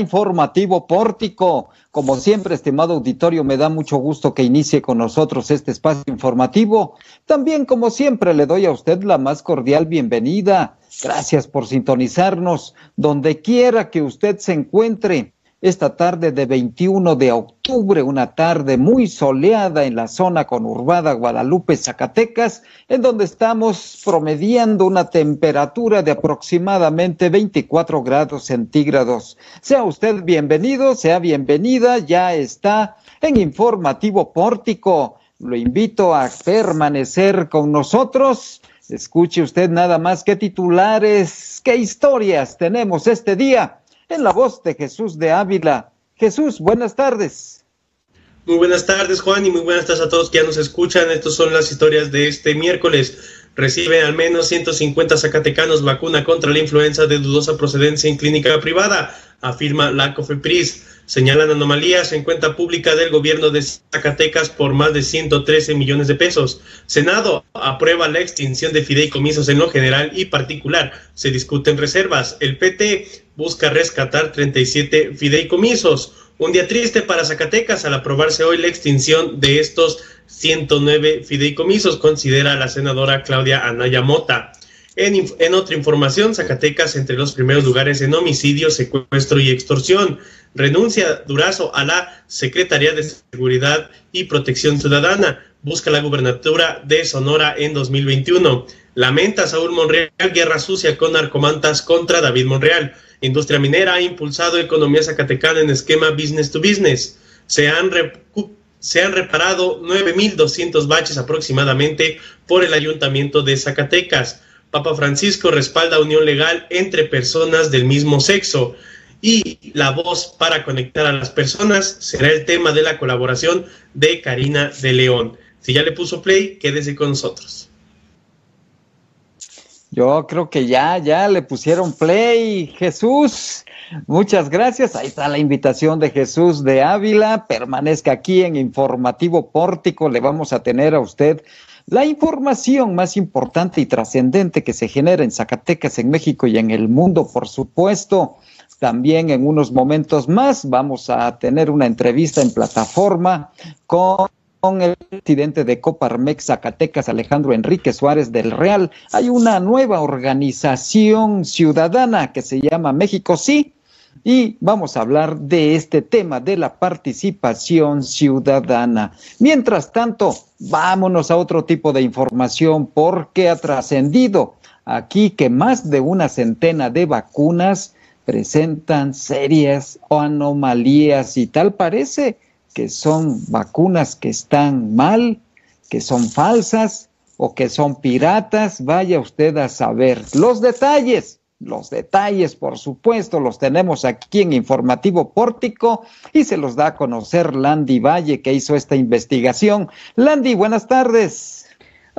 informativo pórtico. Como siempre, estimado auditorio, me da mucho gusto que inicie con nosotros este espacio informativo. También, como siempre, le doy a usted la más cordial bienvenida. Gracias por sintonizarnos donde quiera que usted se encuentre esta tarde de 21 de octubre, una tarde muy soleada en la zona conurbada Guadalupe, Zacatecas, en donde estamos promediando una temperatura de aproximadamente 24 grados centígrados. Sea usted bienvenido, sea bienvenida, ya está en Informativo Pórtico. Lo invito a permanecer con nosotros. Escuche usted nada más qué titulares, qué historias tenemos este día en la voz de Jesús de Ávila. Jesús, buenas tardes. Muy buenas tardes, Juan, y muy buenas tardes a todos que ya nos escuchan. Estas son las historias de este miércoles. Reciben al menos 150 zacatecanos vacuna contra la influenza de dudosa procedencia en clínica privada, afirma la COFEPRIS. Señalan anomalías en cuenta pública del gobierno de Zacatecas por más de 113 millones de pesos. Senado aprueba la extinción de fideicomisos en lo general y particular. Se discuten reservas. El PT busca rescatar 37 fideicomisos. Un día triste para Zacatecas al aprobarse hoy la extinción de estos 109 fideicomisos, considera la senadora Claudia Anaya Mota. En, otra información, Zacatecas entre los primeros lugares en homicidio, secuestro y extorsión. Renuncia Durazo a la Secretaría de Seguridad y Protección Ciudadana. Busca la gubernatura de Sonora en 2021. Lamenta Saúl Monreal guerra sucia con narcomantas contra David Monreal. Industria minera ha impulsado economía zacatecana en esquema business to business. Se han, se han reparado 9.200 baches aproximadamente por el ayuntamiento de Zacatecas. Papa Francisco respalda unión legal entre personas del mismo sexo. Y la voz para conectar a las personas será el tema de la colaboración de Karina de León. Si ya le puso play, quédese con nosotros. Yo creo que ya, ya le pusieron play, Jesús. Muchas gracias. Ahí está la invitación de Jesús de Ávila. Permanezca aquí en Informativo Pórtico. Le vamos a tener a usted la información más importante y trascendente que se genera en Zacatecas, en México y en el mundo, por supuesto. También en unos momentos más vamos a tener una entrevista en plataforma con con el presidente de Coparmex Zacatecas, Alejandro Enrique Suárez del Real. Hay una nueva organización ciudadana que se llama México Sí. Y vamos a hablar de este tema de la participación ciudadana. Mientras tanto, vámonos a otro tipo de información porque ha trascendido aquí que más de una centena de vacunas presentan serias anomalías y tal parece que son vacunas que están mal, que son falsas o que son piratas, vaya usted a saber. Los detalles, los detalles, por supuesto, los tenemos aquí en Informativo Pórtico y se los da a conocer Landy Valle, que hizo esta investigación. Landy, buenas tardes.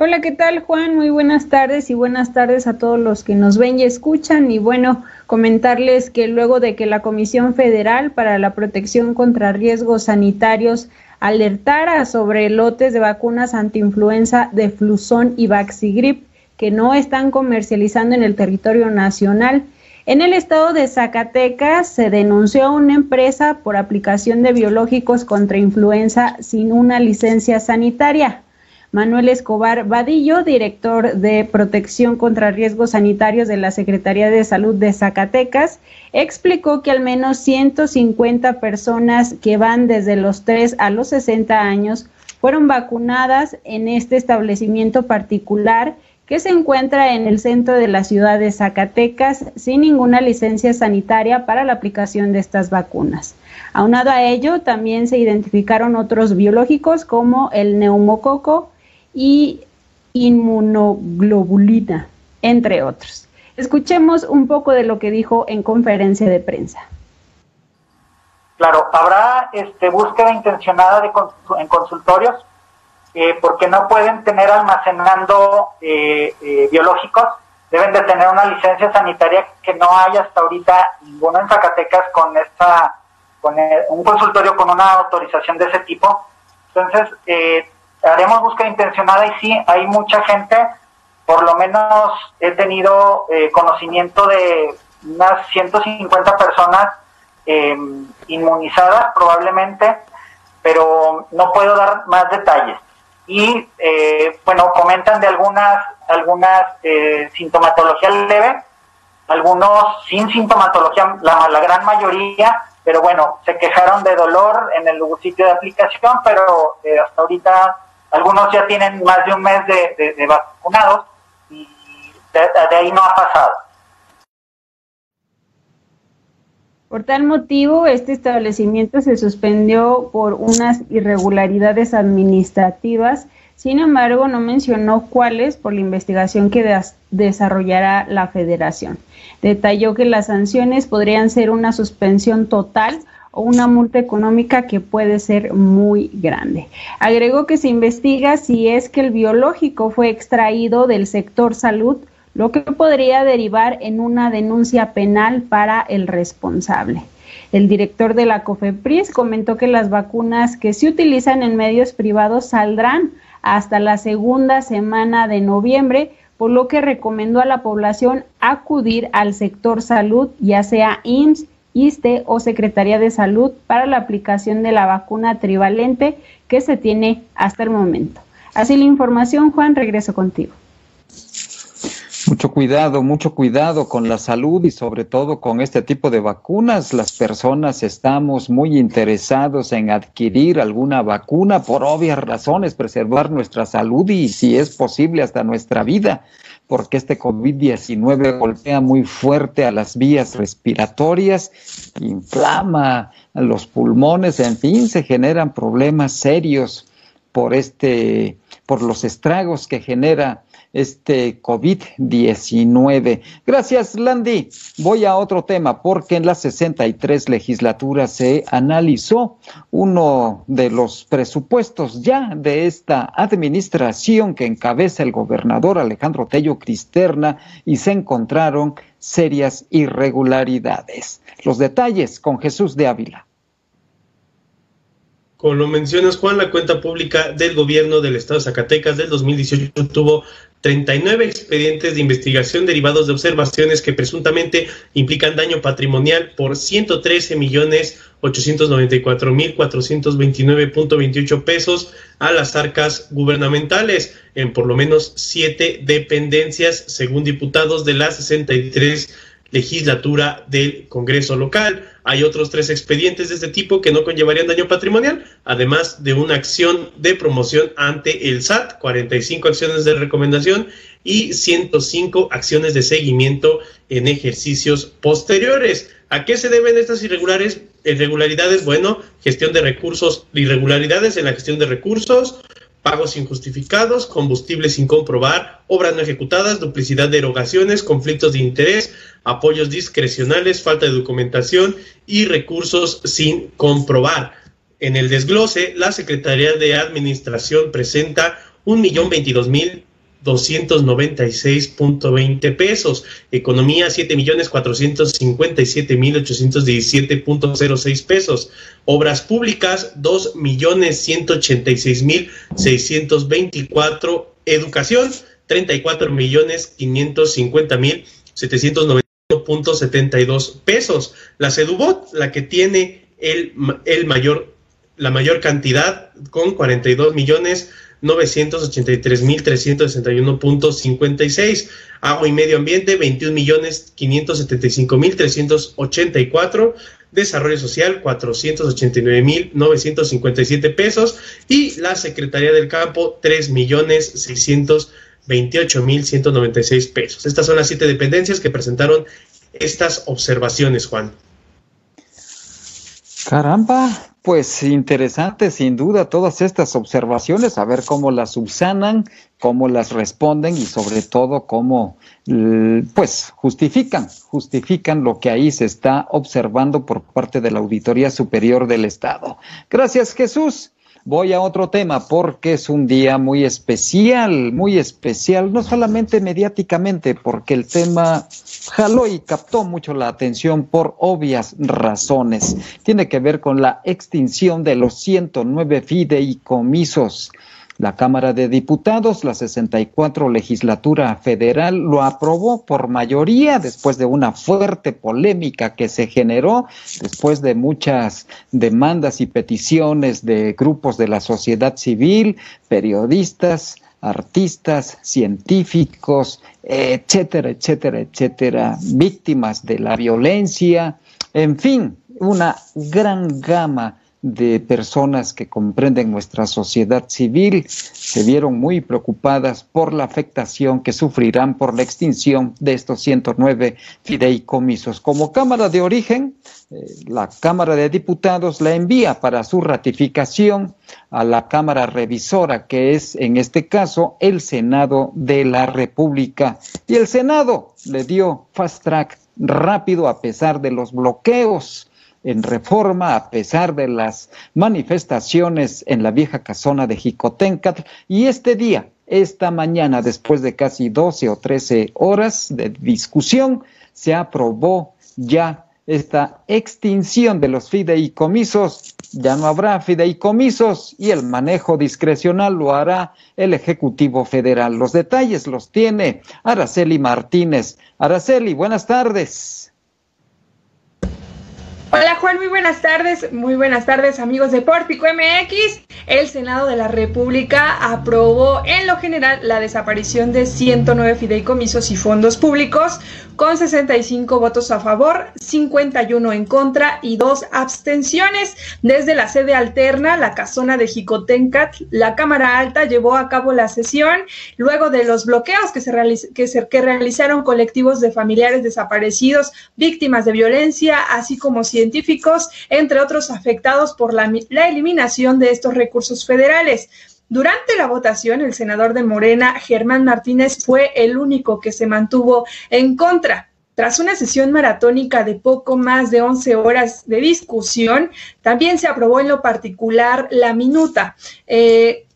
Hola, ¿qué tal Juan? Muy buenas tardes y buenas tardes a todos los que nos ven y escuchan. Y bueno, comentarles que luego de que la Comisión Federal para la Protección contra Riesgos Sanitarios alertara sobre lotes de vacunas antiinfluenza de Fluzón y Vaxigrip que no están comercializando en el territorio nacional, en el estado de Zacatecas se denunció a una empresa por aplicación de biológicos contra influenza sin una licencia sanitaria. Manuel Escobar Vadillo, director de Protección contra Riesgos Sanitarios de la Secretaría de Salud de Zacatecas, explicó que al menos 150 personas que van desde los 3 a los 60 años fueron vacunadas en este establecimiento particular que se encuentra en el centro de la ciudad de Zacatecas sin ninguna licencia sanitaria para la aplicación de estas vacunas. Aunado a ello, también se identificaron otros biológicos como el neumococo, y inmunoglobulina, entre otros. Escuchemos un poco de lo que dijo en conferencia de prensa. Claro, habrá este, búsqueda intencionada de en consultorios eh, porque no pueden tener almacenando eh, eh, biológicos, deben de tener una licencia sanitaria que no hay hasta ahorita ninguno en Zacatecas con esta con un consultorio con una autorización de ese tipo. Entonces, haremos búsqueda intencionada y sí, hay mucha gente, por lo menos he tenido eh, conocimiento de unas 150 personas em, inmunizadas probablemente, pero no puedo dar más detalles. Y eh, bueno, comentan de algunas, algunas eh, sintomatología leve, algunos sin sintomatología, la, la gran mayoría, pero bueno, se quejaron de dolor en el sitio de aplicación, pero eh, hasta ahorita algunos ya tienen más de un mes de, vacunados y de, ahí no ha pasado. Por tal motivo, este establecimiento se suspendió por unas irregularidades administrativas, sin embargo, no mencionó cuáles por la investigación que desarrollará la federación. Detalló que las sanciones podrían ser una suspensión total o una multa económica que puede ser muy grande. Agregó que se investiga si es que el biológico fue extraído del sector salud, lo que podría derivar en una denuncia penal para el responsable. El director de la COFEPRIS comentó que las vacunas que se utilizan en medios privados saldrán hasta la segunda semana de noviembre, por lo que recomendó a la población acudir al sector salud, ya sea IMSS, ISTE o Secretaría de Salud para la aplicación de la vacuna trivalente que se tiene hasta el momento. Así la información, Juan, regreso contigo. Mucho cuidado, mucho cuidado con la salud y sobre todo con este tipo de vacunas. Las personas estamos muy interesados en adquirir alguna vacuna por obvias razones, preservar nuestra salud y si es posible hasta nuestra vida porque este COVID-19 golpea muy fuerte a las vías respiratorias, inflama los pulmones, en fin, se generan problemas serios por este por los estragos que genera este COVID-19. Gracias, Landy. Voy a otro tema, porque en la 63 legislatura se analizó uno de los presupuestos ya de esta administración que encabeza el gobernador Alejandro Tello Cristerna y se encontraron serias irregularidades. Los detalles con Jesús de Ávila. Como lo mencionas, Juan, la cuenta pública del gobierno del estado de Zacatecas del 2018 tuvo 39 expedientes de investigación derivados de observaciones que presuntamente implican daño patrimonial por 113 millones 894 mil 429.28 pesos a las arcas gubernamentales en por lo menos siete dependencias, según diputados de la 63 legislatura del Congreso local. Hay otros tres expedientes de este tipo que no conllevarían daño patrimonial, además de una acción de promoción ante el SAT, 45 acciones de recomendación y 105 acciones de seguimiento en ejercicios posteriores. ¿A qué se deben estas irregulares, irregularidades? Bueno, gestión de recursos, irregularidades en la gestión de recursos, pagos injustificados, combustibles sin comprobar, obras no ejecutadas, duplicidad de erogaciones, conflictos de interés, apoyos discrecionales, falta de documentación y recursos sin comprobar. En el desglose, la Secretaría de Administración presenta 1.022.296.20 pesos, Economía 7.457.817.06 pesos, Obras Públicas 2.186.624, Educación 34.550.000 790 dos setenta y dos pesos. La Sedubot, la que tiene el mayor la mayor cantidad con cuarenta y dos millones novecientos ochenta y tres mil trescientos y uno puntos cincuenta y seis. Agua y medio ambiente veintiún millones quinientos setenta y cinco mil trescientos ochenta y cuatro. Desarrollo social cuatrocientos ochenta y nueve mil novecientos cincuenta y siete pesos. Y la secretaría del campo tres millones seiscientos 3.628.196 pesos. Estas son las siete dependencias que presentaron estas observaciones, Juan. Caramba, pues interesante, sin duda, todas estas observaciones, a ver cómo las subsanan, cómo las responden y sobre todo cómo, pues, justifican, justifican lo que ahí se está observando por parte de la Auditoría Superior del Estado. Gracias, Jesús. Voy a otro tema porque es un día muy especial, muy especial, no solamente mediáticamente, porque el tema jaló y captó mucho la atención por obvias razones. Tiene que ver con la extinción de los 109 fideicomisos La Cámara de Diputados, la 64 legislatura federal, lo aprobó por mayoría después de una fuerte polémica que se generó después de muchas demandas y peticiones de grupos de la sociedad civil, periodistas, artistas, científicos, etcétera, etcétera, etcétera, víctimas de la violencia, en fin, una gran gama de personas que comprenden nuestra sociedad civil se vieron muy preocupadas por la afectación que sufrirán por la extinción de estos 109 fideicomisos. Como Cámara de Origen, eh, la Cámara de Diputados la envía para su ratificación a la Cámara Revisora, que es en este caso el Senado de la República. Y el Senado le dio fast track rápido a pesar de los bloqueos en reforma a pesar de las manifestaciones en la vieja casona de Jicotencatl y este día, esta mañana, después de casi 12 o 13 horas de discusión, se aprobó ya esta extinción de los fideicomisos. Ya no habrá fideicomisos y el manejo discrecional lo hará el Ejecutivo Federal. Los detalles los tiene Araceli Martínez. Araceli, buenas tardes. Hola Juan, muy buenas tardes, muy buenas tardes amigos de Pórtico MX. El Senado de la República aprobó en lo general la desaparición de 109 fideicomisos y fondos públicos con 65 votos a favor, 51 en contra y dos abstenciones. Desde la sede alterna, la casona de Jicotencat, la Cámara Alta llevó a cabo la sesión luego de los bloqueos que, se, que, que realizaron colectivos de familiares desaparecidos, víctimas de violencia, así como científicos, entre otros afectados por la eliminación de estos recursos federales. Durante la votación, el senador de Morena, Germán Martínez, fue el único que se mantuvo en contra. Tras una sesión maratónica de poco más de 11 horas de discusión, también se aprobó en lo particular la minuta. Eh,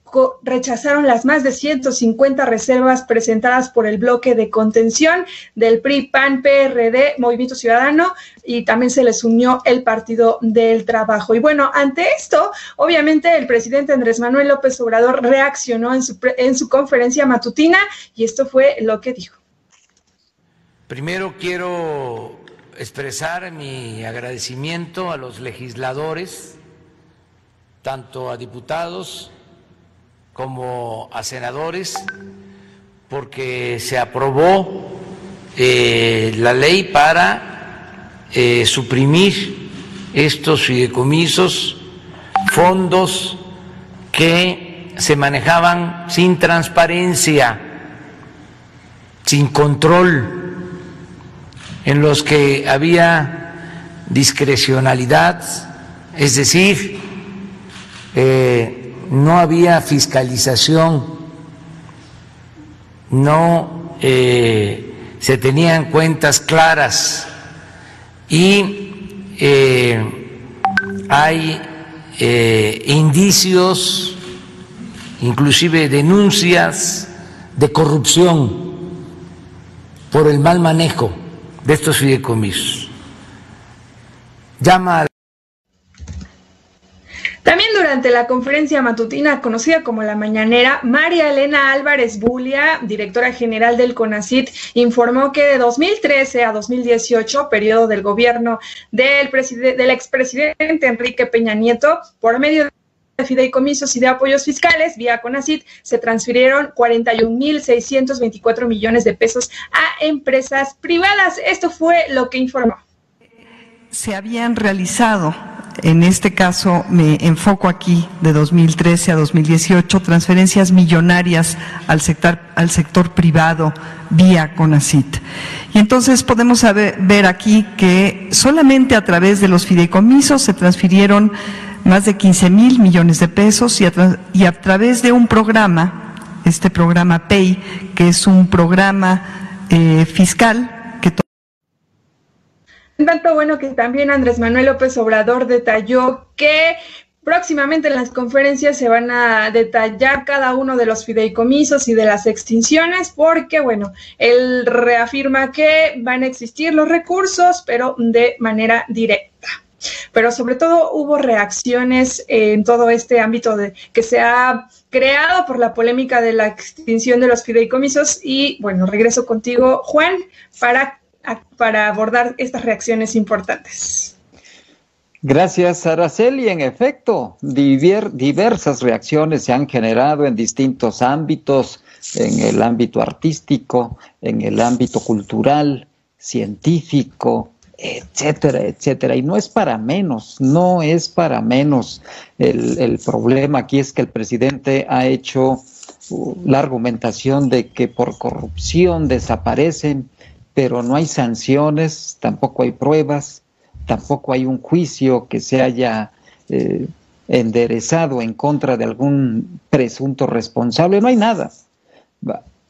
rechazaron las más de 150 reservas presentadas por el bloque de contención del PRI, PAN, PRD, Movimiento Ciudadano y también se les unió el Partido del Trabajo. Y bueno, ante esto, obviamente el presidente Andrés Manuel López Obrador reaccionó en su, en su conferencia matutina y esto fue lo que dijo. Primero quiero expresar mi agradecimiento a los legisladores, tanto a diputados como a senadores porque se aprobó eh, la ley para eh, suprimir estos fideicomisos, fondos que se manejaban sin transparencia, sin control, en los que había discrecionalidad, es decir, eh, no había fiscalización, no eh, se tenían cuentas claras y eh, hay eh, indicios, inclusive denuncias de corrupción por el mal manejo de estos fideicomisos. Llama también durante la conferencia matutina conocida como la Mañanera, María Elena Álvarez Bulia, directora general del CONACIT, informó que de 2013 a 2018, periodo del gobierno del, del expresidente Enrique Peña Nieto, por medio de fideicomisos y de apoyos fiscales vía CONACIT se transfirieron 41.624 millones de pesos a empresas privadas. Esto fue lo que informó. Se habían realizado en este caso me enfoco aquí de 2013 a 2018, transferencias millonarias al sector, al sector privado vía CONACIT. Y entonces podemos ver aquí que solamente a través de los fideicomisos se transfirieron más de 15 mil millones de pesos y a, y a través de un programa, este programa PAY, que es un programa eh, fiscal tanto bueno que también Andrés Manuel López Obrador detalló que próximamente en las conferencias se van a detallar cada uno de los fideicomisos y de las extinciones porque, bueno, él reafirma que van a existir los recursos, pero de manera directa. pero sobre todo hubo reacciones en todo este ámbito de, que se ha creado por la polémica de la extinción de los fideicomisos y bueno, regreso contigo, Juan, para, para abordar estas reacciones importantes. Gracias, Araceli. En efecto, diversas reacciones se han generado en distintos ámbitos, en el ámbito artístico, en el ámbito cultural, científico, etcétera, etcétera. Y no es para menos, no es para menos. El, problema aquí es que el presidente ha hecho uh, la argumentación de que por corrupción desaparecen, pero no hay sanciones, tampoco hay pruebas, tampoco hay un juicio que se haya eh, enderezado en contra de algún presunto responsable, no hay nada.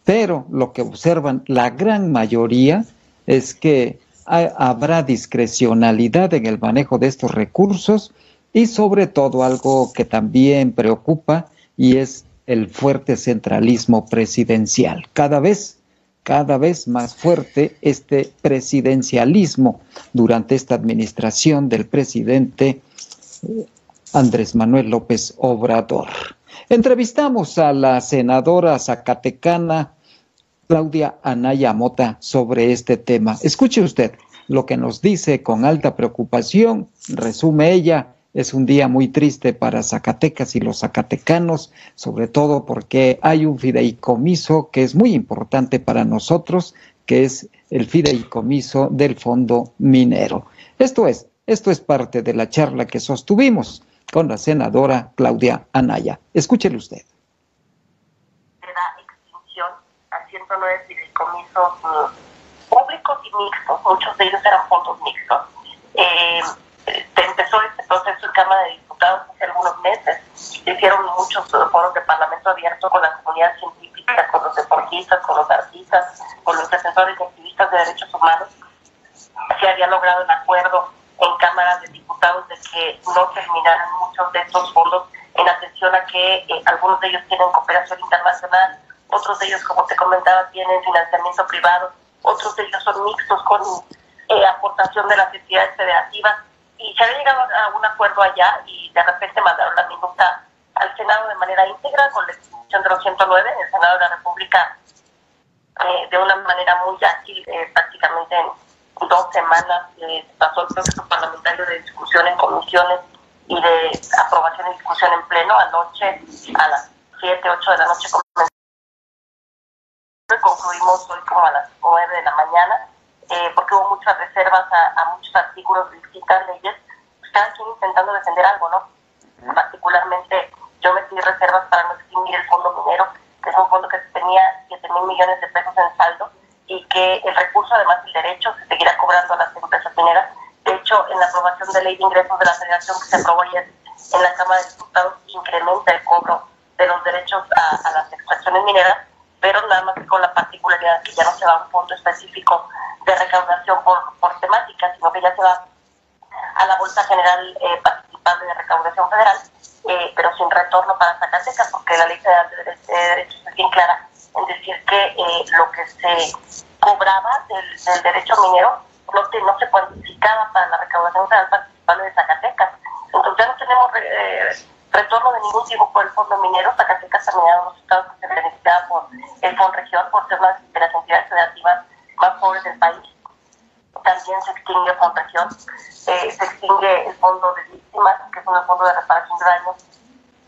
Pero lo que observan la gran mayoría es que habrá discrecionalidad en el manejo de estos recursos y sobre todo algo que también preocupa y es el fuerte centralismo presidencial. Cada vez, cada vez más fuerte este presidencialismo durante esta administración del presidente eh, Andrés Manuel López Obrador. Entrevistamos a la senadora zacatecana Claudia Anaya Mota sobre este tema. Escuche usted lo que nos dice con alta preocupación, resume ella, es un día muy triste para Zacatecas y los zacatecanos, sobre todo porque hay un fideicomiso que es muy importante para nosotros, que es el fideicomiso del fondo minero. Esto es, esto es parte de la charla que sostuvimos con la senadora Claudia Anaya. Escúchele usted. 109 fideicomisos públicos y mixtos, muchos de ellos eran fondos mixtos. Eh, empezó este proceso en Cámara de Diputados hace algunos meses. Hicieron muchos foros de Parlamento abierto con la comunidad científica, con los deportistas, con los artistas, con los defensores y activistas de derechos humanos. Se había logrado un acuerdo en Cámara de Diputados de que no terminaran muchos de estos fondos en atención a que eh, algunos de ellos tienen cooperación internacional, otros de ellos, como te comentaba, tienen financiamiento privado, otros de ellos son mixtos con eh, aportación de las entidades federativas. Y se había llegado a un acuerdo allá y de repente mandaron la minuta al Senado de manera íntegra con la extinción de los 109 en el Senado de la República eh, de una manera muy ágil, eh, prácticamente en dos semanas pasó el proceso parlamentario de discusión en comisiones y de aprobación y discusión en pleno anoche a las 7, 8 de la noche. Concluimos hoy como a las 9 de la mañana, eh, porque hubo muchas reservas a, muchos artículos de distintas leyes, pues cada quien intentando defender algo, ¿no? Particularmente yo metí reservas para no extinguir el fondo minero, que es un fondo que tenía 7 mil millones de pesos en saldo y que el recurso, además del derecho, se seguirá cobrando a las empresas mineras. De hecho, en la aprobación de ley de ingresos de la federación que se aprobó ayer en la Cámara de Diputados, incrementa el cobro de los derechos a, a las extracciones mineras pero nada más con la particularidad que ya no se va a un fondo específico de recaudación por, por temática, sino que ya se va a la Bolsa General eh, de Recaudación Federal, eh, pero sin retorno para Zacatecas, porque la Ley Federal de, Derechos es bien clara en decir que eh, lo que se cobraba del, derecho minero no, no se cuantificaba para la recaudación federal participable de Zacatecas. Entonces ya no tenemos retorno de ningún tipo por el fondo minero. Zacatecas también era los estados que se beneficiaban por el fondo región, por ser una de las entidades federativas más pobres del país. También se extingue región, eh, se extingue el fondo de víctimas, que es un fondo de reparación de daños,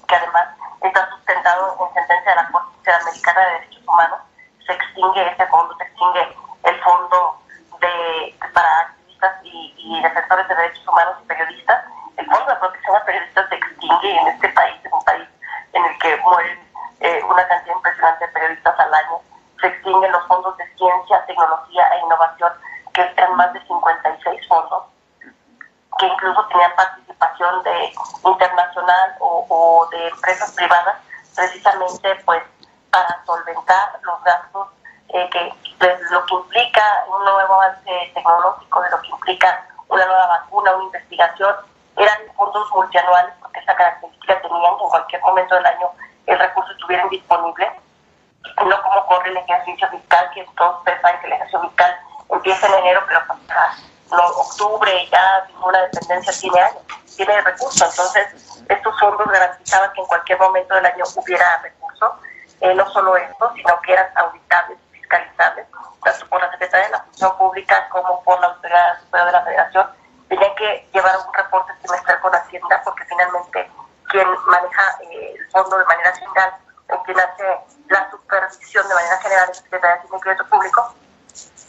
que además está sustentado en sentencia de la Corte Interamericana de Derechos Humanos. Se extingue ese fondo, se extingue el fondo de, para activistas y, y defensores de derechos humanos y periodistas el Fondo de Protección a Periodistas se extingue en este país, en un país en el que mueren eh, una cantidad impresionante de periodistas al año. Fondos de ciencia, tecnología e innovación, que eran más de 56 fondos, que incluso tenían participación de internacional o, de empresas privadas, precisamente pues para solventar los gastos eh, que pues, lo que implica un nuevo avance tecnológico, de lo que implica una nueva vacuna, una investigación. Eran fondos multianuales porque esa característica tenían que en cualquier momento del año el recurso estuviera disponible, no como corre el ejercicio fiscal, que todos ustedes saben que el ejercicio fiscal empieza en enero, pero para no, octubre, ya ninguna dependencia tiene año, tiene recursos. Entonces, estos fondos garantizaban que en cualquier momento del año hubiera recursos. Eh, no solo esto, sino que eran auditables, fiscalizables, tanto por la Secretaría de la Función Pública como por la Autoridad Superior de la Federación. Tenían que llevar un reporte trimestral con Hacienda, porque finalmente quien maneja eh, el fondo de manera general o quien hace la supervisión de manera general es la Secretaría de Crédito Público,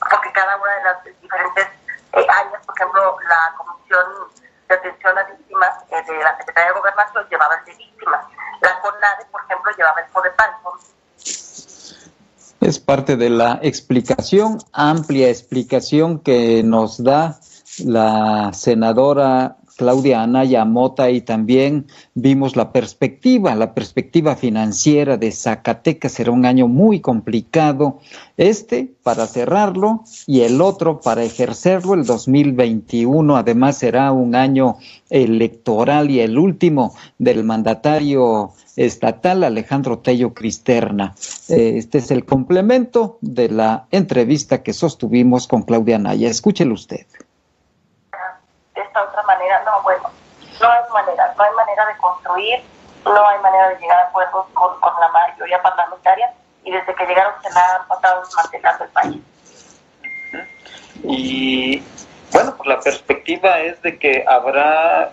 porque cada una de las diferentes eh, áreas, por ejemplo, la Comisión de Atención a Víctimas eh, de la Secretaría de Gobernación llevaba el de víctimas, la CONADE, por ejemplo, llevaba el FODEPAL. Es parte de la explicación, amplia explicación que nos da la senadora Claudia Anaya Mota y también vimos la perspectiva, la perspectiva financiera de Zacatecas. Será un año muy complicado, este para cerrarlo y el otro para ejercerlo, el 2021. Además será un año electoral y el último del mandatario estatal Alejandro Tello Cristerna. Eh, este es el complemento de la entrevista que sostuvimos con Claudia Anaya. Escúchelo usted esta otra manera, no, bueno, no hay manera, no hay manera de construir, no hay manera de llegar a acuerdos con, con la mayoría parlamentaria y desde que llegaron se la han pasado desmantelando el país. Y bueno, pues la perspectiva es de que habrá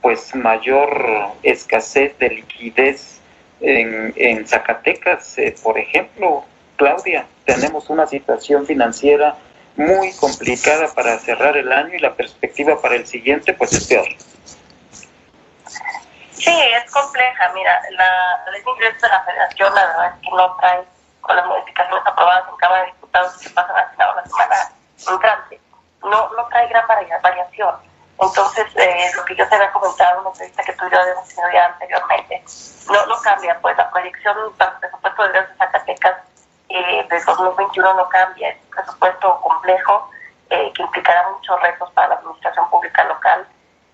pues mayor escasez de liquidez en, en Zacatecas, eh, por ejemplo, Claudia, tenemos una situación financiera muy complicada para cerrar el año y la perspectiva para el siguiente pues es peor. Sí, es compleja. Mira, la ley de ingresos de la federación la verdad es que no trae, con las modificaciones aprobadas en Cámara de Diputados que pasan al Senado la semana entrante, no, no trae gran variación. Entonces, eh, lo que yo te había comentado en una entrevista que tú y yo habíamos tenido ya anteriormente, no, no cambia, pues la proyección para el presupuesto de ingresos de Zacatecas eh, del 2021 no cambia, es un presupuesto complejo eh, que implicará muchos retos para la administración pública local,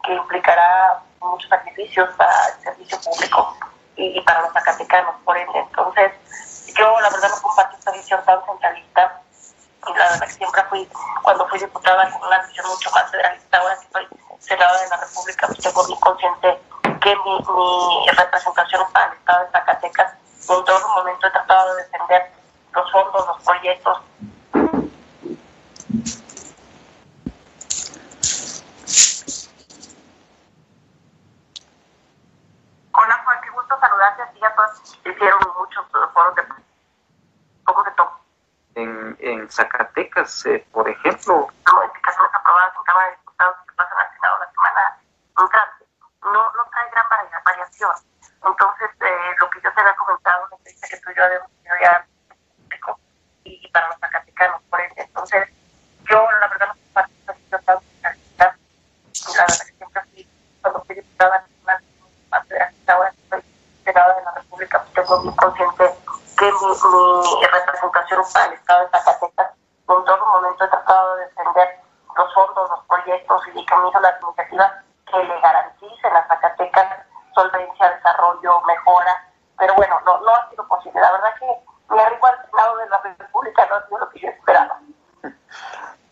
que implicará muchos sacrificios para el servicio público y, para los zacatecanos, por ende. Entonces, yo la verdad no comparto esta visión tan centralista y la verdad que siempre fui, cuando fui diputada, con una visión mucho más federalista, ahora que soy senadora de la República, pues tengo muy consciente que mi, mi representación para el Estado de Zacatecas en todo momento he tratado de defender los fondos, los proyectos. Hola Juan, qué gusto saludarte a ti a todos. Hicieron muchos foros de ¿Cómo se toma? En, en Zacatecas, eh, por ejemplo. Modificaciones aprobadas en Cámara de Diputados que pasan al Senado la semana entrante. No, no trae gran variación. Entonces, eh, lo que yo te había comentado en la entrevista que tú y yo habíamos ya y, para los zacatecanos, por ende. Entonces, yo la verdad no comparto esta situación tan La verdad que siempre así, cuando fui diputada nacional, más federalista, ahora que soy senadora de la República, pues tengo muy consciente que mi, mi representación para el Estado de Zacatecas, en todo momento he tratado de defender los fondos, los proyectos y camino las iniciativas que le garanticen a Zacatecas solvencia, desarrollo, mejora. Pero bueno, no, no ha sido posible. La verdad que me arriba al Senado de la República no ha sido lo que yo esperaba.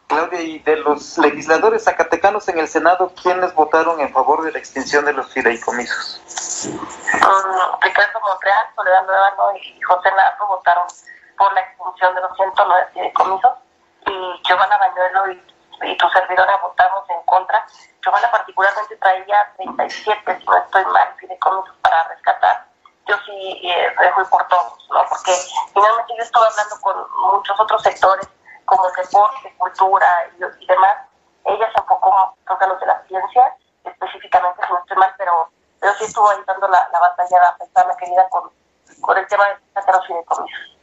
Claudia, y de los legisladores zacatecanos en el Senado, ¿quiénes votaron en favor de la extinción de los fideicomisos? Um, Ricardo Montreal, Soledad Nueva y José Narro votaron por la extinción de los 109 fideicomisos y Giovanna Bañuelo y, y, tu servidora votamos en contra. Giovanna particularmente traía 37, si no estoy mal, fideicomisos para rescatar yo sí eh, fui por todos, ¿no? Porque finalmente yo estuve hablando con muchos otros sectores, como el deporte, cultura y, demás. Ella se enfocó a los de la ciencia, específicamente, si no estoy mal, pero, pero sí estuvo ahí dando la, la batalla, la querida, con, con el tema de los fideicomisos.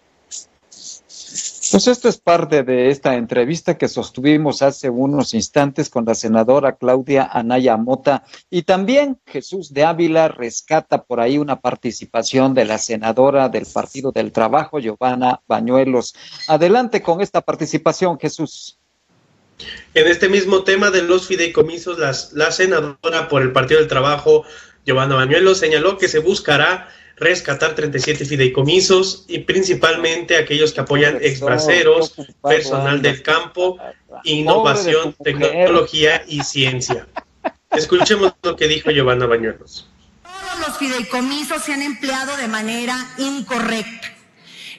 Pues esto es parte de esta entrevista que sostuvimos hace unos instantes con la senadora Claudia Anaya Mota y también Jesús de Ávila rescata por ahí una participación de la senadora del Partido del Trabajo, Giovanna Bañuelos. Adelante con esta participación, Jesús. En este mismo tema de los fideicomisos, la senadora por el Partido del Trabajo, Giovanna Bañuelos, señaló que se buscará rescatar 37 fideicomisos y principalmente aquellos que apoyan exbraceros, personal del campo, innovación, tecnología y ciencia. Escuchemos lo que dijo Giovanna Bañuelos. Todos los fideicomisos se han empleado de manera incorrecta.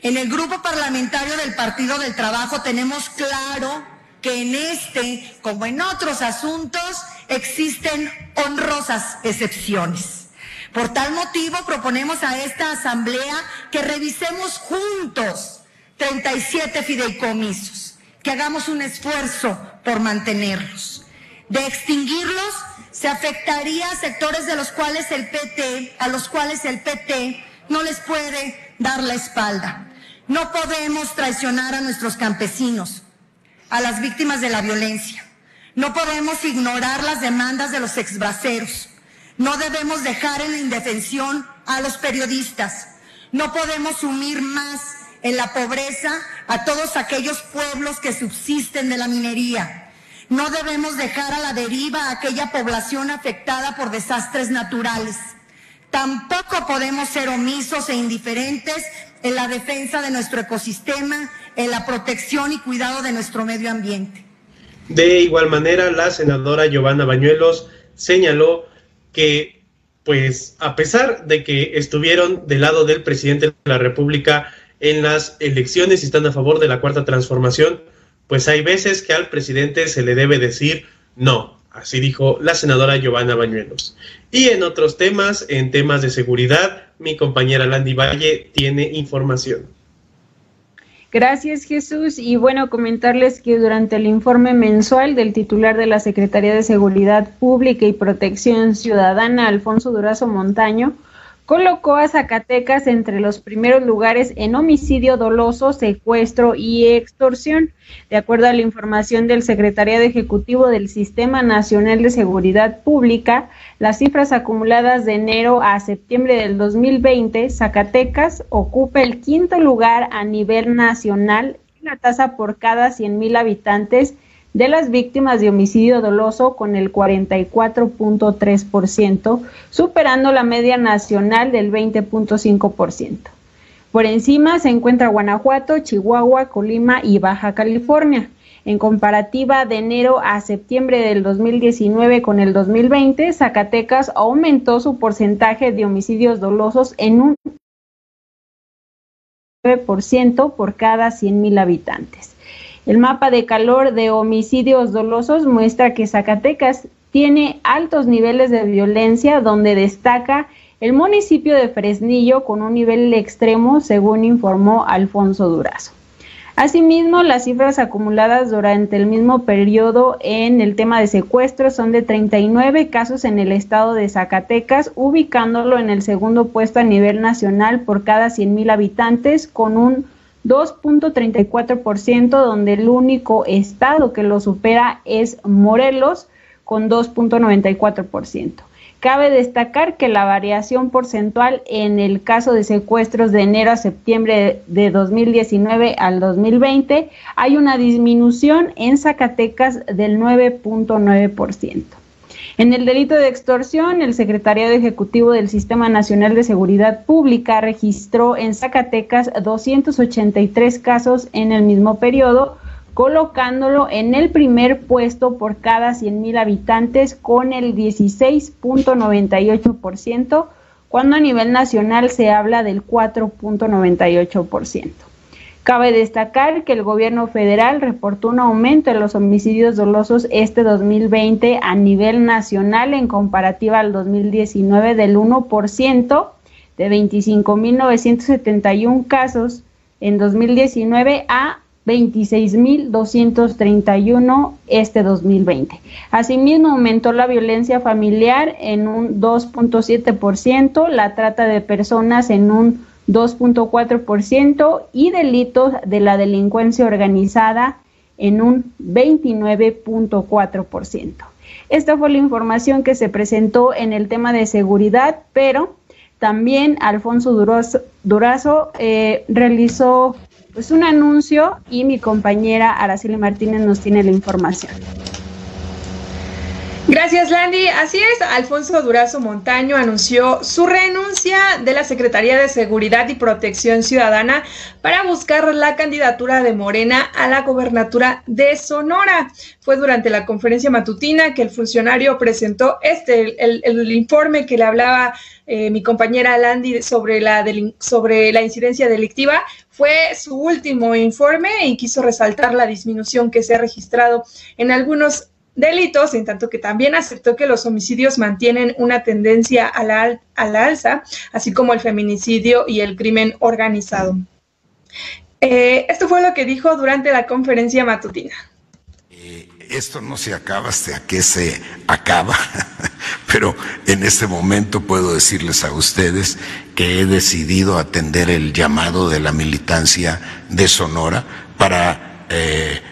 En el grupo parlamentario del Partido del Trabajo tenemos claro que en este, como en otros asuntos, existen honrosas excepciones. Por tal motivo proponemos a esta asamblea que revisemos juntos 37 fideicomisos, que hagamos un esfuerzo por mantenerlos. De extinguirlos se afectaría a sectores de los cuales el PT, a los cuales el PT no les puede dar la espalda. No podemos traicionar a nuestros campesinos, a las víctimas de la violencia. No podemos ignorar las demandas de los exbraceros. No debemos dejar en la indefensión a los periodistas. No podemos sumir más en la pobreza a todos aquellos pueblos que subsisten de la minería. No debemos dejar a la deriva a aquella población afectada por desastres naturales. Tampoco podemos ser omisos e indiferentes en la defensa de nuestro ecosistema, en la protección y cuidado de nuestro medio ambiente. De igual manera, la senadora Giovanna Bañuelos señaló que, pues, a pesar de que estuvieron del lado del presidente de la República en las elecciones y están a favor de la cuarta transformación, pues hay veces que al presidente se le debe decir no. Así dijo la senadora Giovanna Bañuelos. Y en otros temas, en temas de seguridad, mi compañera Landy Valle tiene información. Gracias Jesús. Y bueno, comentarles que durante el informe mensual del titular de la Secretaría de Seguridad Pública y Protección Ciudadana, Alfonso Durazo Montaño, colocó a Zacatecas entre los primeros lugares en homicidio doloso, secuestro y extorsión. De acuerdo a la información del Secretariado Ejecutivo del Sistema Nacional de Seguridad Pública, las cifras acumuladas de enero a septiembre del 2020, Zacatecas ocupa el quinto lugar a nivel nacional en la tasa por cada 100.000 habitantes de las víctimas de homicidio doloso con el 44.3%, superando la media nacional del 20.5%. Por encima se encuentra Guanajuato, Chihuahua, Colima y Baja California. En comparativa de enero a septiembre del 2019 con el 2020, Zacatecas aumentó su porcentaje de homicidios dolosos en un 9% por cada 100.000 habitantes. El mapa de calor de homicidios dolosos muestra que Zacatecas tiene altos niveles de violencia donde destaca el municipio de Fresnillo con un nivel extremo, según informó Alfonso Durazo. Asimismo, las cifras acumuladas durante el mismo periodo en el tema de secuestros son de 39 casos en el estado de Zacatecas, ubicándolo en el segundo puesto a nivel nacional por cada 100.000 habitantes, con un 2.34%, donde el único estado que lo supera es Morelos, con 2.94%. Cabe destacar que la variación porcentual en el caso de secuestros de enero a septiembre de 2019 al 2020 hay una disminución en Zacatecas del 9.9%. En el delito de extorsión, el Secretariado Ejecutivo del Sistema Nacional de Seguridad Pública registró en Zacatecas 283 casos en el mismo periodo, colocándolo en el primer puesto por cada 100.000 habitantes con el 16.98%, cuando a nivel nacional se habla del 4.98%. Cabe destacar que el gobierno federal reportó un aumento en los homicidios dolosos este 2020 a nivel nacional en comparativa al 2019 del 1% de 25.971 casos en 2019 a 26.231 este 2020. Asimismo, aumentó la violencia familiar en un 2.7%, la trata de personas en un 2.4% y delitos de la delincuencia organizada en un 29.4%. Esta fue la información que se presentó en el tema de seguridad, pero también Alfonso Durazo, eh, realizó pues, un anuncio y mi compañera Araceli Martínez nos tiene la información. Gracias, Landy. Así es, Alfonso Durazo Montaño anunció su renuncia de la Secretaría de Seguridad y Protección Ciudadana para buscar la candidatura de Morena a la gobernatura de Sonora. Fue durante la conferencia matutina que el funcionario presentó este, el, informe que le hablaba eh, mi compañera Landy sobre la, sobre la incidencia delictiva. Fue su último informe y quiso resaltar la disminución que se ha registrado en algunos delitos, en tanto que también aceptó que los homicidios mantienen una tendencia a la, alza, así como el feminicidio y el crimen organizado. Eh, esto fue lo que dijo durante la conferencia matutina. Eh, esto no se acaba hasta que se acaba, pero en este momento puedo decirles a ustedes que he decidido atender el llamado de la militancia de Sonora para eh,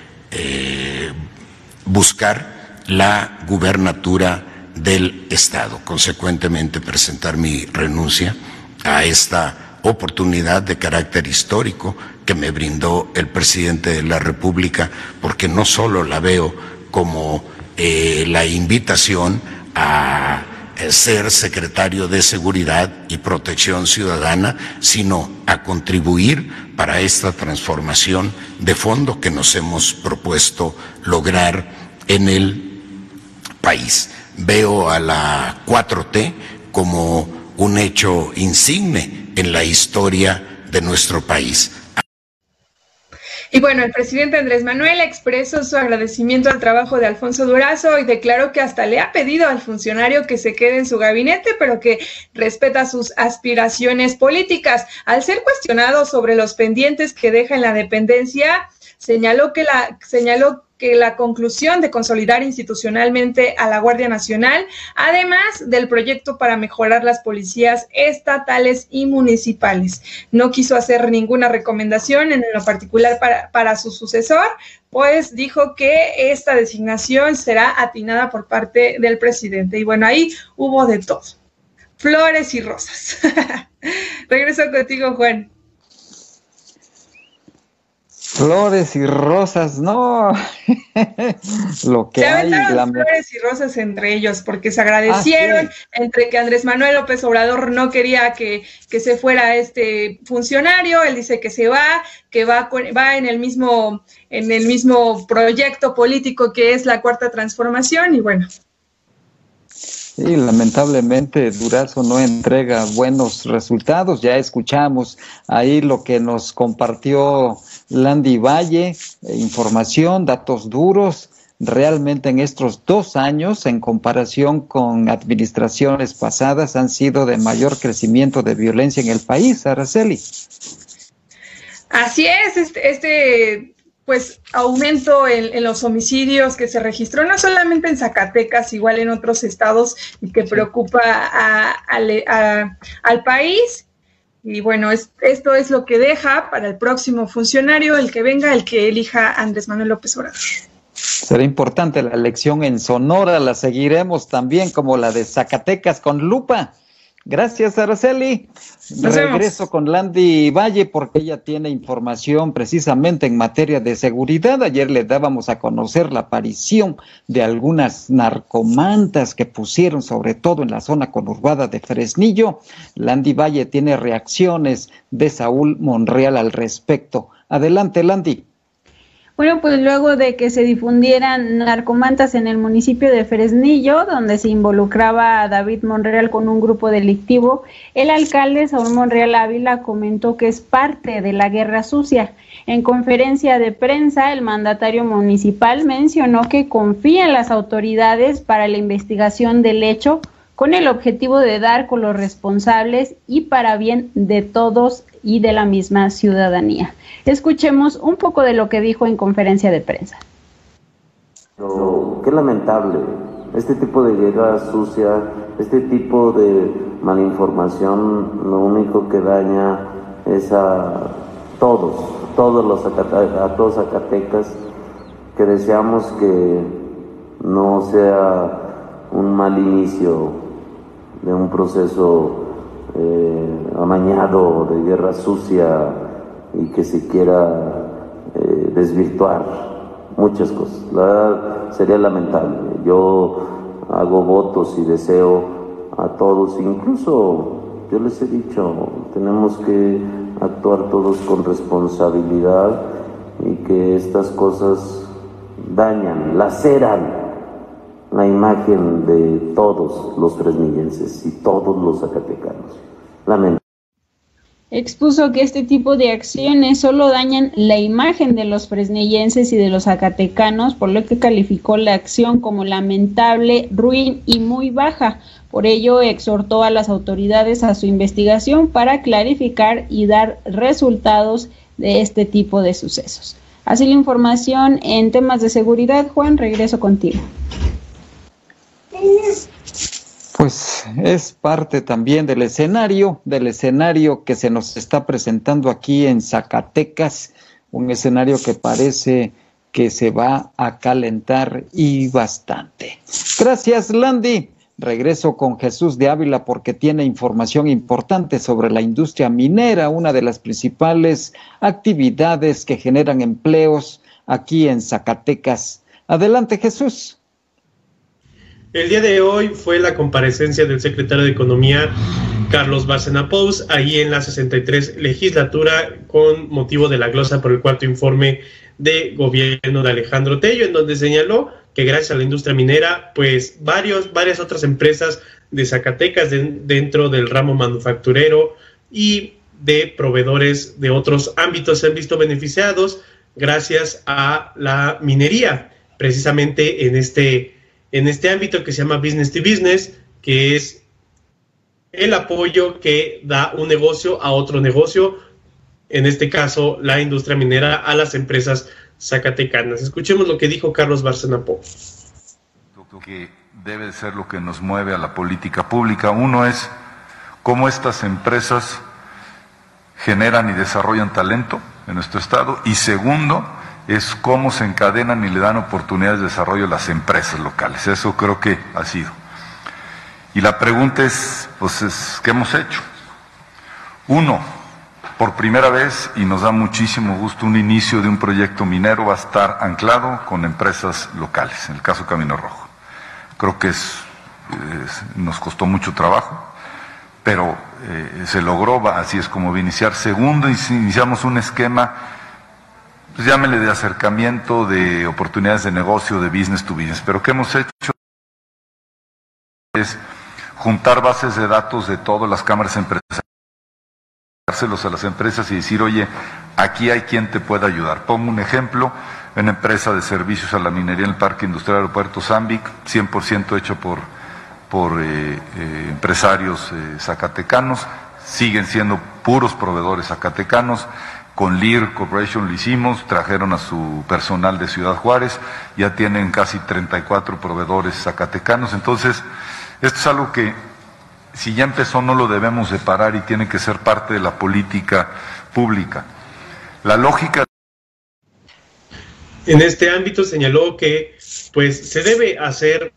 buscar la gubernatura del Estado. Consecuentemente, presentar mi renuncia a esta oportunidad de carácter histórico que me brindó el presidente de la República, porque no solo la veo como eh, la invitación a eh, ser secretario de Seguridad y Protección Ciudadana, sino a contribuir para esta transformación de fondo que nos hemos propuesto lograr en el país. Veo a la 4T como un hecho insigne en la historia de nuestro país. Y bueno, el presidente Andrés Manuel expresó su agradecimiento al trabajo de Alfonso Durazo y declaró que hasta le ha pedido al funcionario que se quede en su gabinete, pero que respeta sus aspiraciones políticas. Al ser cuestionado sobre los pendientes que deja en la dependencia, señaló que la señaló que la conclusión de consolidar institucionalmente a la Guardia Nacional, además del proyecto para mejorar las policías estatales y municipales. No quiso hacer ninguna recomendación en lo particular para, para su sucesor, pues dijo que esta designación será atinada por parte del presidente. Y bueno, ahí hubo de todo. Flores y rosas. Regreso contigo, Juan. Flores y rosas, no. Lo que se hay. flores y rosas entre ellos, porque se agradecieron entre que Andrés Manuel López Obrador no quería que, que, se fuera este funcionario, él dice que se va, que va, va en el mismo, en el mismo proyecto político que es la cuarta transformación, y bueno. Sí, lamentablemente Durazo no entrega buenos resultados. Ya escuchamos ahí lo que nos compartió Landy Valle, eh, información, datos duros, realmente en estos dos años, en comparación con administraciones pasadas, han sido de mayor crecimiento de violencia en el país, Araceli. Así es, este, este pues aumento en, los homicidios que se registró, no solamente en Zacatecas, igual en otros estados, que preocupa al país y bueno, esto es lo que deja para el próximo funcionario, el que venga, el que elija Andrés Manuel López Obrador. Será importante la elección en Sonora, la seguiremos también como la de Zacatecas con lupa. Gracias, Araceli. Regreso con Landy Valle porque ella tiene información precisamente en materia de seguridad. Ayer le dábamos a conocer la aparición de algunas narcomantas que pusieron sobre todo en la zona conurbada de Fresnillo. Landy Valle tiene reacciones de Saúl Monreal al respecto. Adelante, Landy. Bueno, pues luego de que se difundieran narcomantas en el municipio de Fresnillo, donde se involucraba a David Monreal con un grupo delictivo, el alcalde Saúl Monreal Ávila comentó que es parte de la guerra sucia. En conferencia de prensa, el mandatario municipal mencionó que confía en las autoridades para la investigación del hecho con el objetivo de dar con los responsables y para bien de todos y de la misma ciudadanía. Escuchemos un poco de lo que dijo en conferencia de prensa. qué lamentable, este tipo de guerra sucia, este tipo de malinformación, lo único que daña es a todos, todos los a todos Zacatecas, que deseamos que no sea un mal inicio de un proceso eh, amañado de guerra sucia y que se quiera eh, desvirtuar muchas cosas. La verdad sería lamentable. Yo hago votos y deseo a todos, incluso yo les he dicho, tenemos que actuar todos con responsabilidad y que estas cosas dañan, laceran la imagen de todos los fresnillenses y todos los zacatecanos. Lamento. Expuso que este tipo de acciones solo dañan la imagen de los fresnillenses y de los zacatecanos, por lo que calificó la acción como lamentable, ruin y muy baja. Por ello, exhortó a las autoridades a su investigación para clarificar y dar resultados de este tipo de sucesos. Así la información en temas de seguridad. Juan, regreso contigo. Pues es parte también del escenario, del escenario que se nos está presentando aquí en Zacatecas, un escenario que parece que se va a calentar y bastante. Gracias, Landy. Regreso con Jesús de Ávila porque tiene información importante sobre la industria minera, una de las principales actividades que generan empleos aquí en Zacatecas. Adelante, Jesús. El día de hoy fue la comparecencia del secretario de Economía, Carlos Bárcena Pous, ahí en la 63 legislatura, con motivo de la glosa por el cuarto informe de gobierno de Alejandro Tello, en donde señaló que gracias a la industria minera, pues varios, varias otras empresas de Zacatecas dentro del ramo manufacturero y de proveedores de otros ámbitos se han visto beneficiados gracias a la minería, precisamente en este en este ámbito que se llama business to business, que es el apoyo que da un negocio a otro negocio, en este caso la industria minera, a las empresas zacatecanas. Escuchemos lo que dijo Carlos Barcenapó. Que debe ser lo que nos mueve a la política pública. Uno es cómo estas empresas generan y desarrollan talento en nuestro estado y segundo, es cómo se encadenan y le dan oportunidades de desarrollo a las empresas locales. Eso creo que ha sido. Y la pregunta es, pues, ¿qué hemos hecho? Uno, por primera vez, y nos da muchísimo gusto, un inicio de un proyecto minero va a estar anclado con empresas locales, en el caso Camino Rojo. Creo que nos costó mucho trabajo, pero eh, se logró, así es como va a iniciar. Segundo, iniciamos un esquema pues llámele de acercamiento, de oportunidades de negocio, de business to business. Pero ¿qué hemos hecho? Es juntar bases de datos de todas las cámaras empresariales, dárselos a las empresas y decir, oye, aquí hay quien te pueda ayudar. Pongo un ejemplo, una empresa de servicios a la minería en el Parque Industrial Aeropuerto Zambic, 100% hecho por, por eh, eh, empresarios eh, zacatecanos, siguen siendo puros proveedores zacatecanos. Con Lear Corporation lo hicimos, trajeron a su personal de Ciudad Juárez, ya tienen casi 34 proveedores zacatecanos. Entonces, esto es algo que si ya empezó no lo debemos de parar y tiene que ser parte de la política pública. La lógica. En este ámbito señaló que pues se debe hacer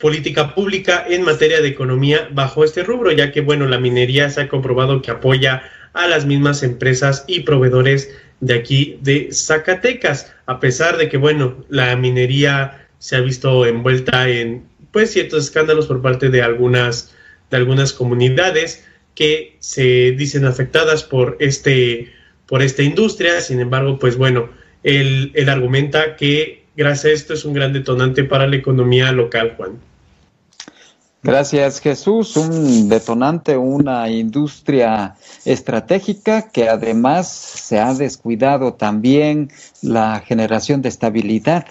política pública en materia de economía bajo este rubro, ya que bueno, la minería se ha comprobado que apoya a las mismas empresas y proveedores de aquí de Zacatecas, a pesar de que, bueno, la minería se ha visto envuelta en pues ciertos escándalos por parte de algunas de algunas comunidades que se dicen afectadas por este por esta industria, sin embargo, pues bueno, él, él argumenta que gracias a esto es un gran detonante para la economía local, Juan. Gracias Jesús, un detonante, una industria estratégica que además se ha descuidado también la generación de estabilidad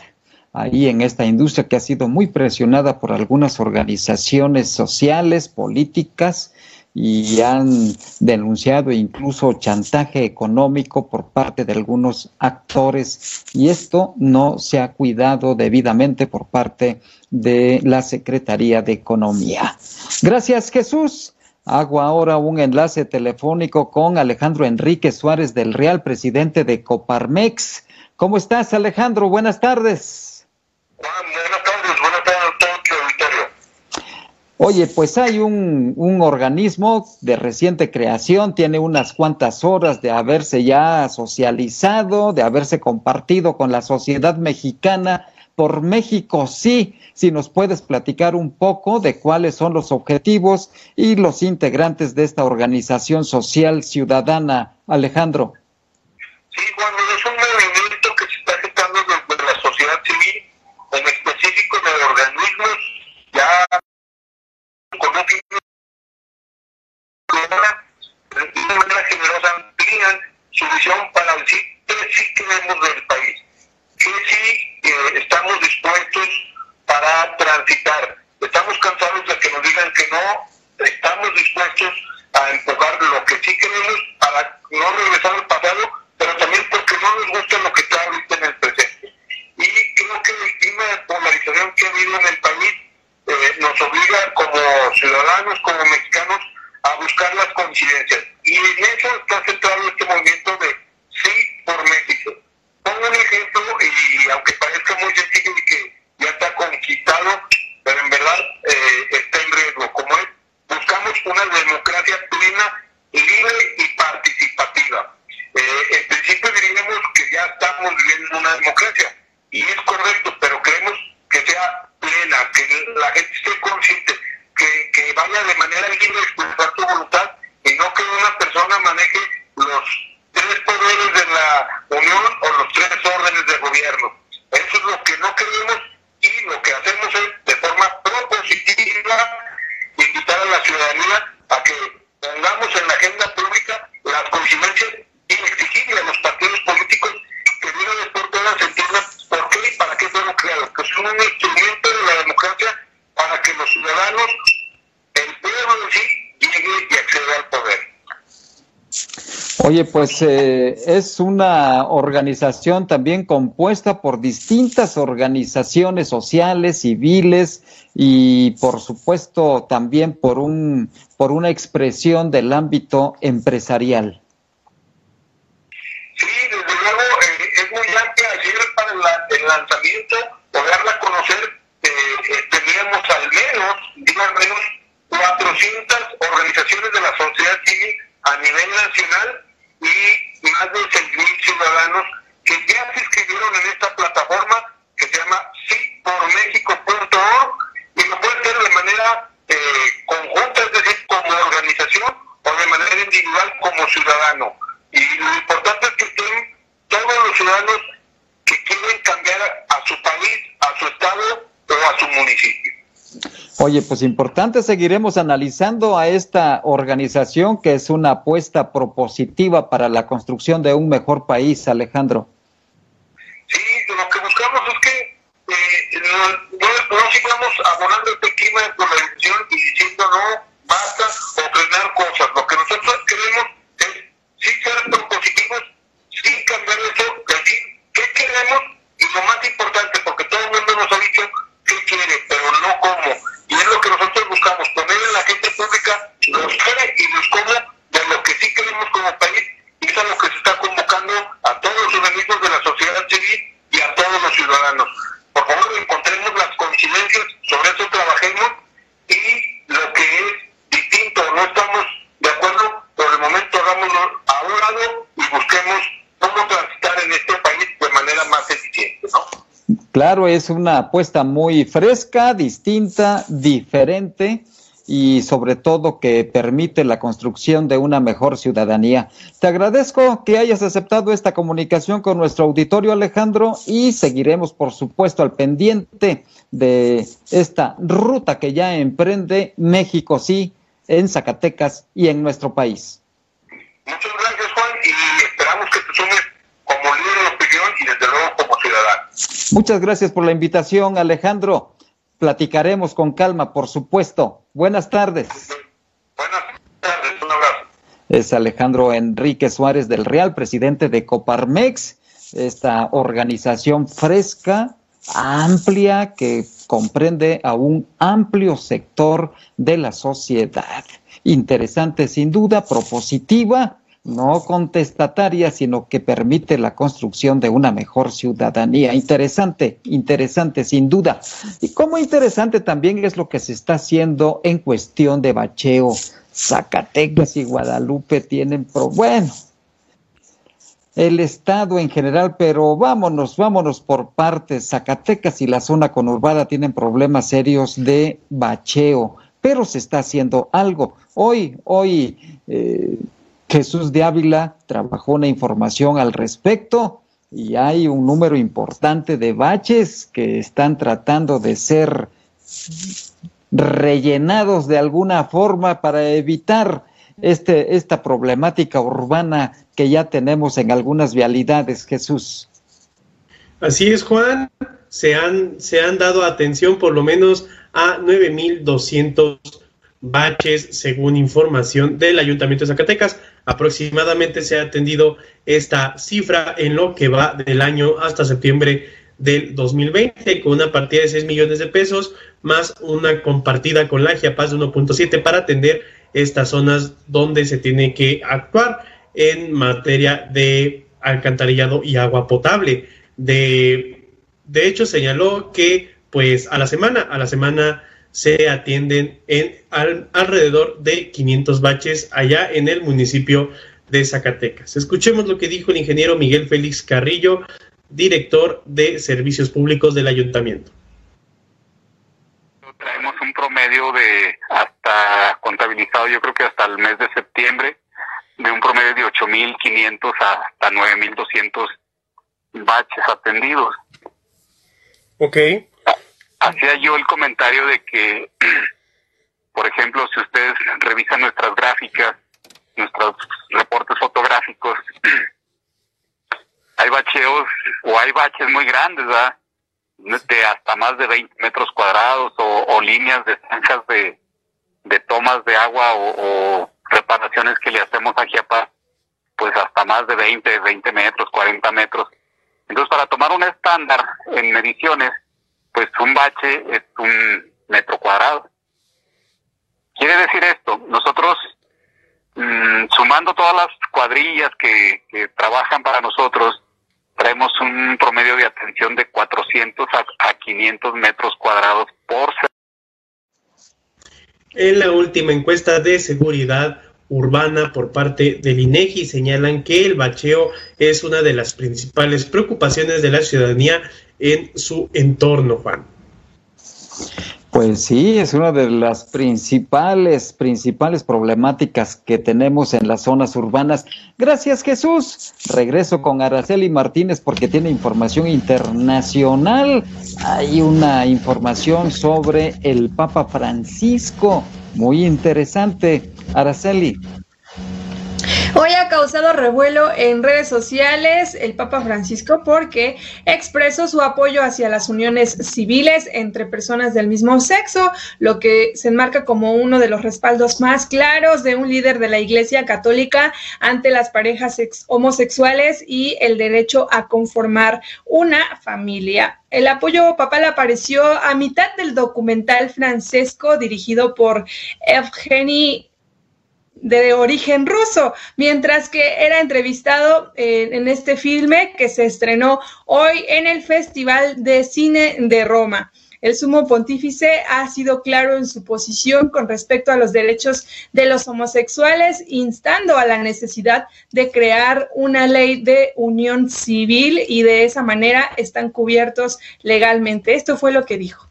ahí en esta industria que ha sido muy presionada por algunas organizaciones sociales, políticas, y han denunciado incluso chantaje económico por parte de algunos actores y esto no se ha cuidado debidamente por parte de la Secretaría de Economía. Gracias Jesús. Hago ahora un enlace telefónico con Alejandro Enrique Suárez del Real, presidente de Coparmex. ¿Cómo estás Alejandro? Buenas tardes. buenas tardes, Oye, pues hay un, un, organismo de reciente creación, tiene unas cuantas horas de haberse ya socializado, de haberse compartido con la sociedad mexicana, por México, sí. Si nos puedes platicar un poco de cuáles son los objetivos y los integrantes de esta organización social ciudadana, Alejandro. Sí, bueno, es un movimiento que se está gestando desde la sociedad civil, en específico de organismos pues eh, es una organización también compuesta por distintas organizaciones sociales, civiles y por supuesto también por un por una expresión del ámbito empresarial. Sí, desde luego eh, es muy amplia. Ayer para el lanzamiento, poderla conocer, eh, eh, teníamos al menos, digo al menos, 400 organizaciones de la sociedad civil a nivel nacional y más de 6.000 ciudadanos que ya se inscribieron en esta plataforma que se llama sípormexico.org y lo pueden hacer de manera eh, conjunta, es decir, como organización o de manera individual como ciudadano. Y lo importante es que estén todos los ciudadanos que quieren cambiar a su país, a su estado o a su municipio. Oye, pues importante, seguiremos analizando a esta organización que es una apuesta propositiva para la construcción de un mejor país, Alejandro. Sí, lo que buscamos es que eh, no, no, sigamos abonando este clima de polarización y diciendo no, basta o frenar cosas. Lo que nosotros queremos es sí ser propositivos, sí cambiar eso, decir qué queremos y lo más importante, porque todo el mundo nos ha dicho qué quiere, pero no cómo. Y es lo que nosotros buscamos, poner en la gente pública los qué y los cómo de lo que sí queremos como país y es a lo que se está convocando a todos los organismos de la sociedad civil y a todos los ciudadanos. Por favor, encontremos las coincidencias, sobre eso trabajemos y lo que es distinto, no estamos de acuerdo, por el momento hagámoslo a un lado y busquemos cómo transitar en este país de manera más eficiente, ¿no? Claro, es una apuesta muy fresca, distinta, diferente y sobre todo que permite la construcción de una mejor ciudadanía. Te agradezco que hayas aceptado esta comunicación con nuestro auditorio, Alejandro, y seguiremos, por supuesto, al pendiente de esta ruta que ya emprende México, sí, en Zacatecas y en nuestro país. Muchas gracias, Juan, y esperamos que te sumes como líder de opinión y desde luego como ciudadano. Muchas gracias por la invitación, Alejandro. Platicaremos con calma, por supuesto. Buenas tardes. Buenas tardes, un abrazo. Es Alejandro Enrique Suárez del Real, presidente de Coparmex, esta organización fresca, amplia, que comprende a un amplio sector de la sociedad. Interesante, sin duda, propositiva, no contestataria, sino que permite la construcción de una mejor ciudadanía. Interesante, interesante, sin duda. Y como interesante también es lo que se está haciendo en cuestión de bacheo. Zacatecas y Guadalupe tienen, pro bueno, el estado en general, pero vámonos, vámonos por partes. Zacatecas y la zona conurbada tienen problemas serios de bacheo, pero se está haciendo algo. Hoy, hoy, eh, Jesús de Ávila trabajó una información al respecto y hay un número importante de baches que están tratando de ser rellenados de alguna forma para evitar este, esta problemática urbana que ya tenemos en algunas vialidades, Jesús. Así es, Juan. Se han, se han dado atención por lo menos a 9.200 baches, según información del Ayuntamiento de Zacatecas. Aproximadamente se ha atendido esta cifra en lo que va del año hasta septiembre del 2020, con una partida de 6 millones de pesos, más una compartida con la GIAPAS de 1.7 para atender estas zonas donde se tiene que actuar en materia de alcantarillado y agua potable. De, de hecho, señaló que pues a la semana, a la semana se atienden en alrededor de 500 baches allá en el municipio de Zacatecas. Escuchemos lo que dijo el ingeniero Miguel Félix Carrillo, director de Servicios Públicos del Ayuntamiento. Traemos un promedio de hasta contabilizado, yo creo que hasta el mes de septiembre, de un promedio de 8.500 hasta 9.200 baches atendidos. Ok. Hacía yo el comentario de que, por ejemplo, si ustedes revisan nuestras gráficas, nuestros reportes fotográficos, hay bacheos o hay baches muy grandes, ¿verdad? De hasta más de 20 metros cuadrados o, líneas de zanjas de, de tomas de agua o, reparaciones que le hacemos a Chiapas, pues hasta más de 20, 20 metros, 40 metros. Entonces, para tomar un estándar en mediciones, pues un bache es un metro cuadrado. Quiere decir esto, nosotros mm, sumando todas las cuadrillas que, trabajan para nosotros, traemos un promedio de atención de 400 a, a 500 metros cuadrados por en la última encuesta de seguridad urbana por parte del INEGI señalan que el bacheo es una de las principales preocupaciones de la ciudadanía en su entorno, Juan. Pues sí, es una de las principales, principales problemáticas que tenemos en las zonas urbanas. Gracias, Jesús. Regreso con Araceli Martínez porque tiene información internacional. Hay una información sobre el Papa Francisco. Muy interesante. Araceli. Hoy ha causado revuelo en redes sociales el Papa Francisco porque expresó su apoyo hacia las uniones civiles entre personas del mismo sexo, lo que se enmarca como uno de los respaldos más claros de un líder de la Iglesia Católica ante las parejas homosexuales y el derecho a conformar una familia. El apoyo papal apareció a mitad del documental francesco dirigido por Evgeny de origen ruso, mientras que era entrevistado en este filme que se estrenó hoy en el Festival de Cine de Roma. El sumo pontífice ha sido claro en su posición con respecto a los derechos de los homosexuales, instando a la necesidad de crear una ley de unión civil y de esa manera están cubiertos legalmente. Esto fue lo que dijo.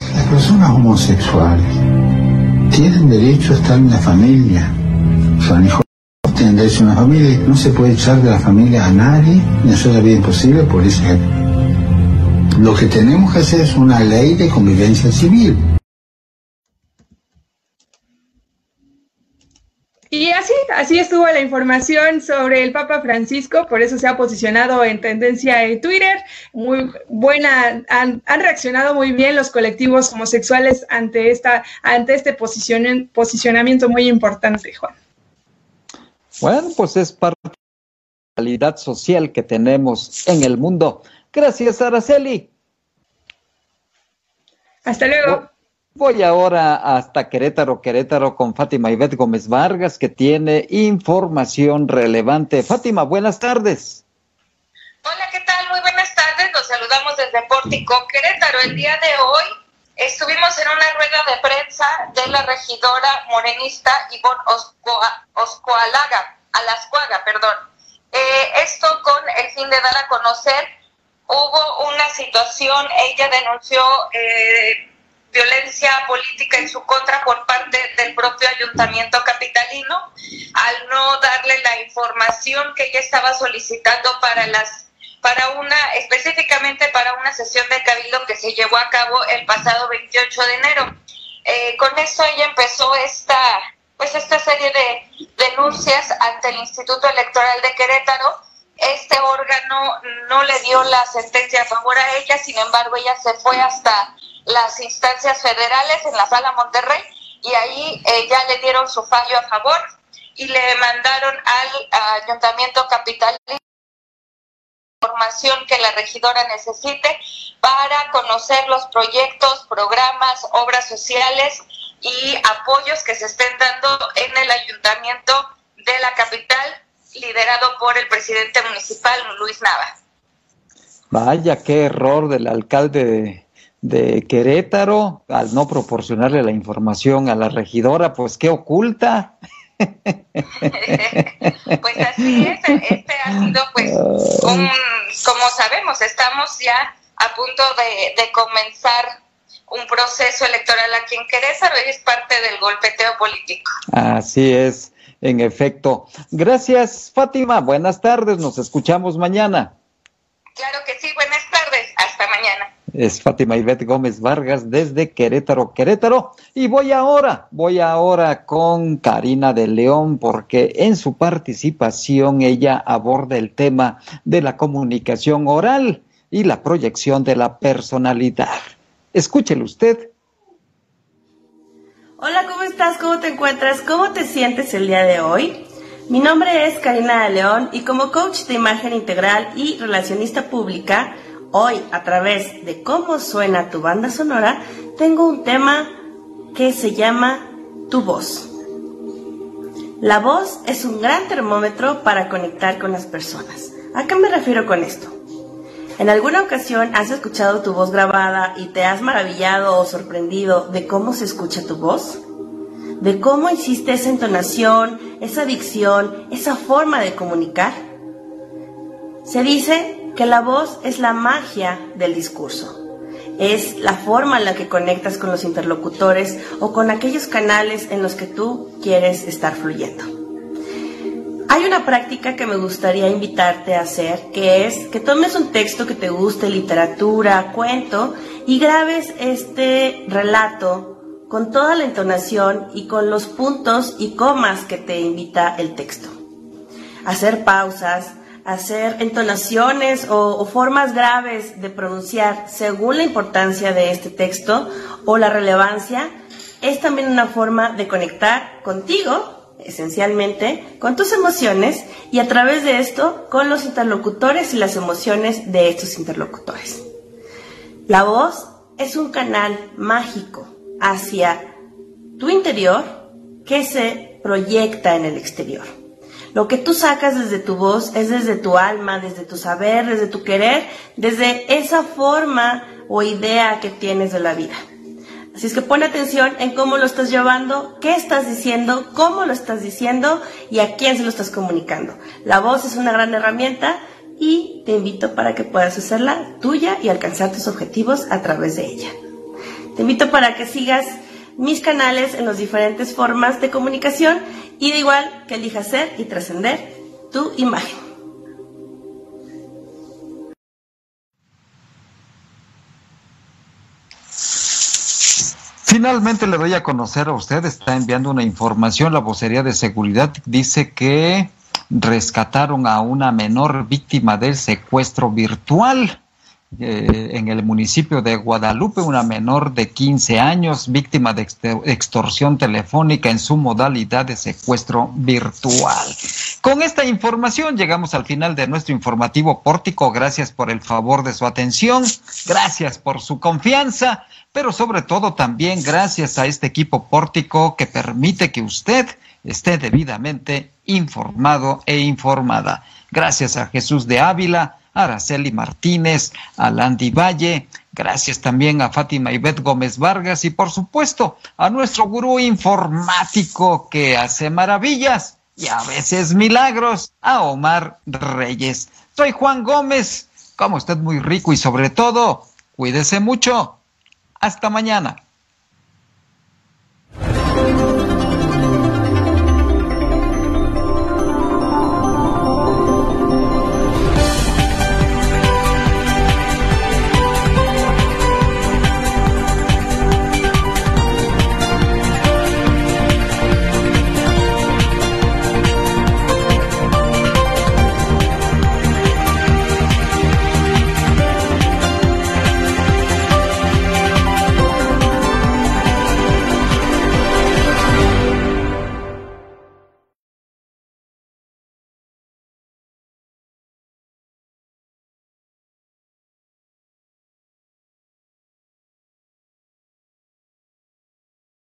Las personas homosexuales tienen derecho a estar en la familia. Son hijos tienen derecho a una familia. No se puede echar de la familia a nadie, ni hacer la vida imposible por ese. Lo que tenemos que hacer es una ley de convivencia civil. Y así, así estuvo la información sobre el Papa Francisco, por eso se ha posicionado en tendencia en Twitter. Muy buena, han, reaccionado muy bien los colectivos homosexuales ante esta, ante este posicionamiento muy importante, Juan. Bueno, pues es parte de la realidad social que tenemos en el mundo. Gracias, Araceli. Hasta luego. Voy ahora hasta Querétaro, Querétaro con Fátima Ivette Gómez Vargas, que tiene información relevante. Fátima, buenas tardes. Hola, ¿qué tal? Muy buenas tardes. Nos saludamos desde Pórtico, Querétaro. El día de hoy estuvimos en una rueda de prensa de la regidora morenista Ivonne Oscoalaga, Alascuaga, perdón. Eh, esto con el fin de dar a conocer, hubo una situación, ella denunció eh, violencia política en su contra por parte del propio ayuntamiento capitalino, al no darle la información que ella estaba solicitando para las para una específicamente para una sesión de cabildo que se llevó a cabo el pasado 28 de enero. Eh, con eso ella empezó esta pues esta serie de denuncias ante el Instituto Electoral de Querétaro. Este órgano no le dio la sentencia a favor a ella, sin embargo ella se fue hasta las instancias federales en la sala Monterrey y ahí eh, ya le dieron su fallo a favor y le mandaron al ayuntamiento capital información que la regidora necesite para conocer los proyectos, programas, obras sociales y apoyos que se estén dando en el ayuntamiento de la capital, liderado por el presidente municipal Luis Nava. Vaya, qué error del alcalde de, Querétaro al no proporcionarle la información a la regidora, pues qué oculta. pues así es, este ha sido pues como sabemos, estamos ya a punto de, de comenzar un proceso electoral aquí en Querétaro y es parte del golpeteo político. Así es, en efecto. Gracias, Fátima. Buenas tardes, nos escuchamos mañana. Claro que sí, buenas tardes, hasta mañana. Es Fátima Ivette Gómez Vargas desde Querétaro, Querétaro. Y voy ahora, voy ahora con Karina de León, porque en su participación ella aborda el tema de la comunicación oral y la proyección de la personalidad. Escúchelo usted. Hola, ¿cómo estás? ¿Cómo te encuentras? ¿Cómo te sientes el día de hoy? Mi nombre es Karina de León y como coach de imagen integral y relacionista pública, hoy a través de cómo suena tu banda sonora, tengo un tema que se llama Tu voz. La voz es un gran termómetro para conectar con las personas. ¿A qué me refiero con esto? ¿En alguna ocasión has escuchado tu voz grabada y te has maravillado o sorprendido de cómo se escucha tu voz? ¿De cómo hiciste esa entonación, esa dicción, esa forma de comunicar? Se dice que la voz es la magia del discurso. Es la forma en la que conectas con los interlocutores o con aquellos canales en los que tú quieres estar fluyendo. Hay una práctica que me gustaría invitarte a hacer, que es que tomes un texto que te guste, literatura, cuento, y grabes este relato con toda la entonación y con los puntos y comas que te invita el texto. Hacer pausas, hacer entonaciones o, formas graves de pronunciar según la importancia de este texto o la relevancia, es también una forma de conectar contigo esencialmente con tus emociones y a través de esto con los interlocutores y las emociones de estos interlocutores. La voz es un canal mágico hacia tu interior que se proyecta en el exterior. Lo que tú sacas desde tu voz es desde tu alma, desde tu saber, desde tu querer, desde esa forma o idea que tienes de la vida. Así es que pon atención en cómo lo estás llevando, qué estás diciendo, cómo lo estás diciendo y a quién se lo estás comunicando. La voz es una gran herramienta y te invito para que puedas hacerla tuya y alcanzar tus objetivos a través de ella. Te invito para que sigas mis canales en las diferentes formas de comunicación y de igual que elijas ser y trascender tu imagen. Finalmente le doy a conocer a usted, está enviando una información, la vocería de seguridad dice que rescataron a una menor víctima del secuestro virtual. Eh, en el municipio de Guadalupe, una menor de 15 años, víctima de extorsión telefónica en su modalidad de secuestro virtual. Con esta información llegamos al final de nuestro informativo pórtico. Gracias por el favor de su atención, gracias por su confianza pero sobre todo también gracias a este equipo pórtico que permite que usted esté debidamente informado e informada. Gracias a Jesús de Ávila, Araceli Martínez, a Landy Valle, gracias también a Fátima Ibet Gómez Vargas y por supuesto a nuestro gurú informático que hace maravillas y a veces milagros a Omar Reyes. Soy Juan Gómez. Como usted muy rico y sobre todo, cuídese mucho. Hasta mañana.